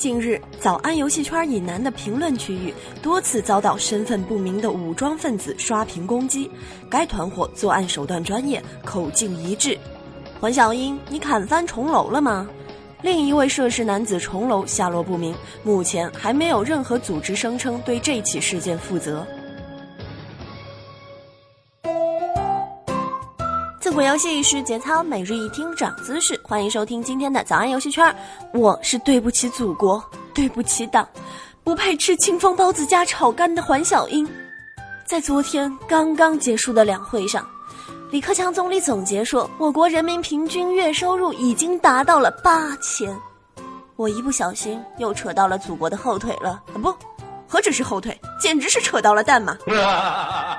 近日，早安游戏圈以南的评论区域多次遭到身份不明的武装分子刷屏攻击。该团伙作案手段专业，口径一致。黄小英，你砍翻重楼了吗？另一位涉事男子重楼下落不明，目前还没有任何组织声称对这起事件负责。自古游戏是节操，每日一听长姿势。欢迎收听今天的早安游戏圈。我是对不起祖国，对不起党，不配吃清风包子加炒肝的黄小英。在昨天刚刚结束的两会上，李克强总理总结说，我国人民平均月收入已经达到了八千。我一不小心又扯到了祖国的后腿了啊！不，何止是后腿，简直是扯到了蛋嘛！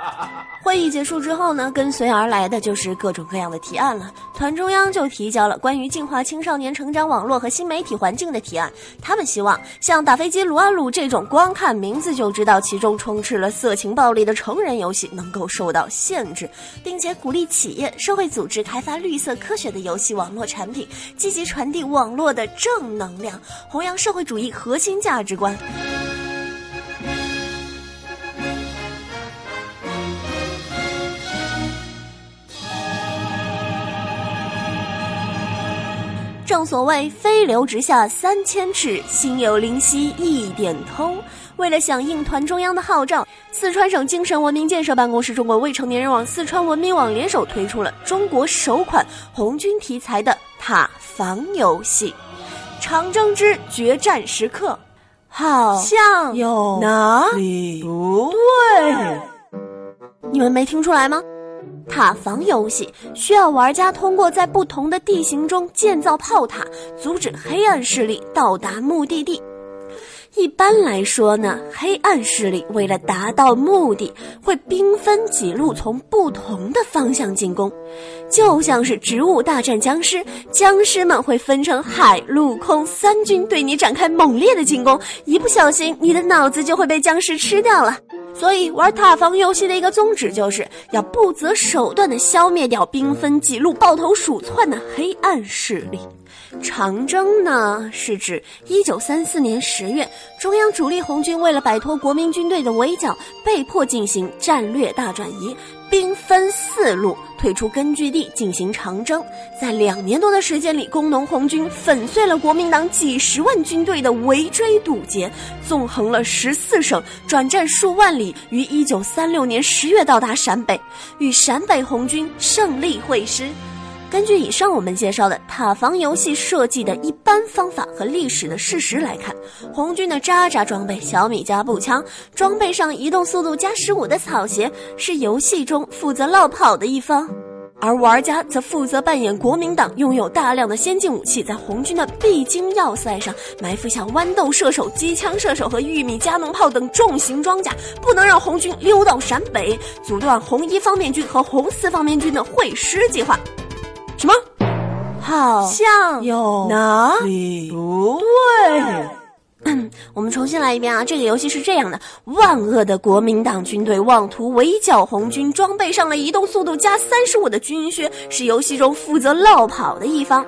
会议结束之后呢，跟随而来的就是各种各样的提案了。团中央就提交了关于净化青少年成长网络和新媒体环境的提案。他们希望像打飞机、撸啊撸这种光看名字就知道其中充斥了色情暴力的成人游戏能够受到限制，并且鼓励企业、社会组织开发绿色科学的游戏网络产品，积极传递网络的正能量，弘扬社会主义核心价值观。正所谓飞流直下三千尺，心有灵犀一点通。为了响应团中央的号召，四川省精神文明建设办公室、中国未成年人网、四川文明网联手推出了中国首款红军题材的塔防游戏《长征之决战时刻》。好像有哪里不对？你们没听出来吗？塔防游戏需要玩家通过在不同的地形中建造炮塔，阻止黑暗势力到达目的地。一般来说呢，黑暗势力为了达到目的，会兵分几路从不同的方向进攻，就像是植物大战僵尸，僵尸们会分成海陆空三军对你展开猛烈的进攻，一不小心你的脑子就会被僵尸吃掉了。所以，玩塔防游戏的一个宗旨，就是要不择手段的消灭掉兵分几路、抱头鼠窜的黑暗势力。长征呢，是指一九三四年十月，中央主力红军为了摆脱国民军队的围剿，被迫进行战略大转移，兵分四路退出根据地进行长征。在两年多的时间里，工农红军粉碎了国民党几十万军队的围追堵截，纵横了十四省，转战数万里，于一九三六年十月到达陕北，与陕北红军胜利会师。根据以上我们介绍的塔防游戏设计的一般方法和历史的事实来看，红军的渣渣装备小米加步枪，装备上移动速度加十五的草鞋，是游戏中负责绕跑的一方，而玩家则负责扮演国民党，拥有大量的先进武器，在红军的必经要塞上埋伏下豌豆射手、机枪射手和玉米加农炮等重型装甲，不能让红军溜到陕北，阻断红一方面军和红四方面军的会师计划。什么？好像有哪里不对？我们重新来一遍啊！这个游戏是这样的：万恶的国民党军队妄图围剿红军，装备上了移动速度加三十五的军靴，是游戏中负责绕跑的一方。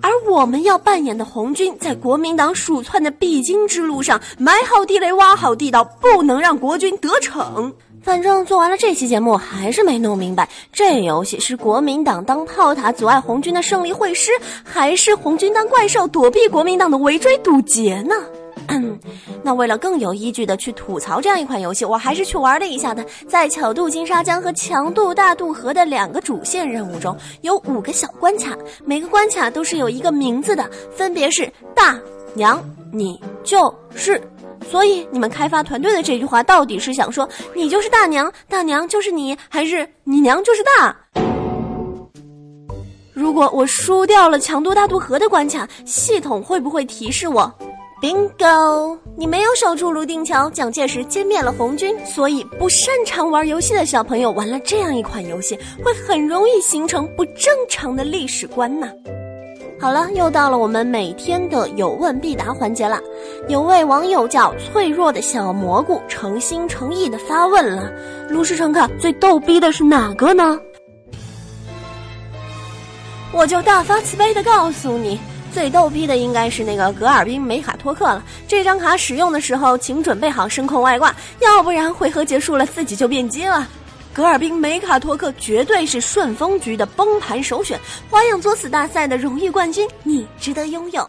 而我们要扮演的红军，在国民党鼠窜的必经之路上，埋好地雷，挖好地道，不能让国军得逞。反正做完了这期节目，还是没弄明白，这游戏是国民党当炮塔阻碍红军的胜利会师，还是红军当怪兽躲避国民党的围追堵截呢？嗯 那为了更有依据的去吐槽这样一款游戏，我还是去玩了一下的。在巧渡金沙江和强渡大渡河的两个主线任务中，有五个小关卡，每个关卡都是有一个名字的，分别是大娘，你就是。所以，你们开发团队的这句话到底是想说你就是大娘，大娘就是你，还是你娘就是大？如果我输掉了强渡大渡河的关卡，系统会不会提示我，bingo，你没有守住泸定桥，蒋介石歼灭了红军？所以，不擅长玩游戏的小朋友玩了这样一款游戏，会很容易形成不正常的历史观呢。好了，又到了我们每天的有问必答环节了。有位网友叫脆弱的小蘑菇，诚心诚意的发问了：卢师诚客最逗逼的是哪个呢？我就大发慈悲的告诉你，最逗逼的应该是那个格尔宾梅卡托克了。这张卡使用的时候，请准备好声控外挂，要不然回合结束了自己就变机了。格尔宾梅卡托克绝对是顺风局的崩盘首选，花样作死大赛的荣誉冠军，你值得拥有。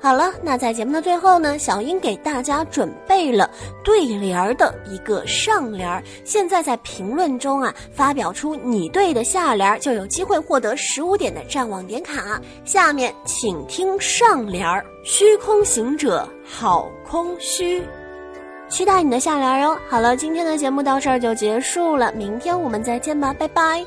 好了，那在节目的最后呢，小英给大家准备了对联儿的一个上联儿。现在在评论中啊，发表出你对的下联，就有机会获得十五点的战网点卡。下面请听上联儿：虚空行者好空虚。期待你的下联哦。好了，今天的节目到这儿就结束了，明天我们再见吧，拜拜。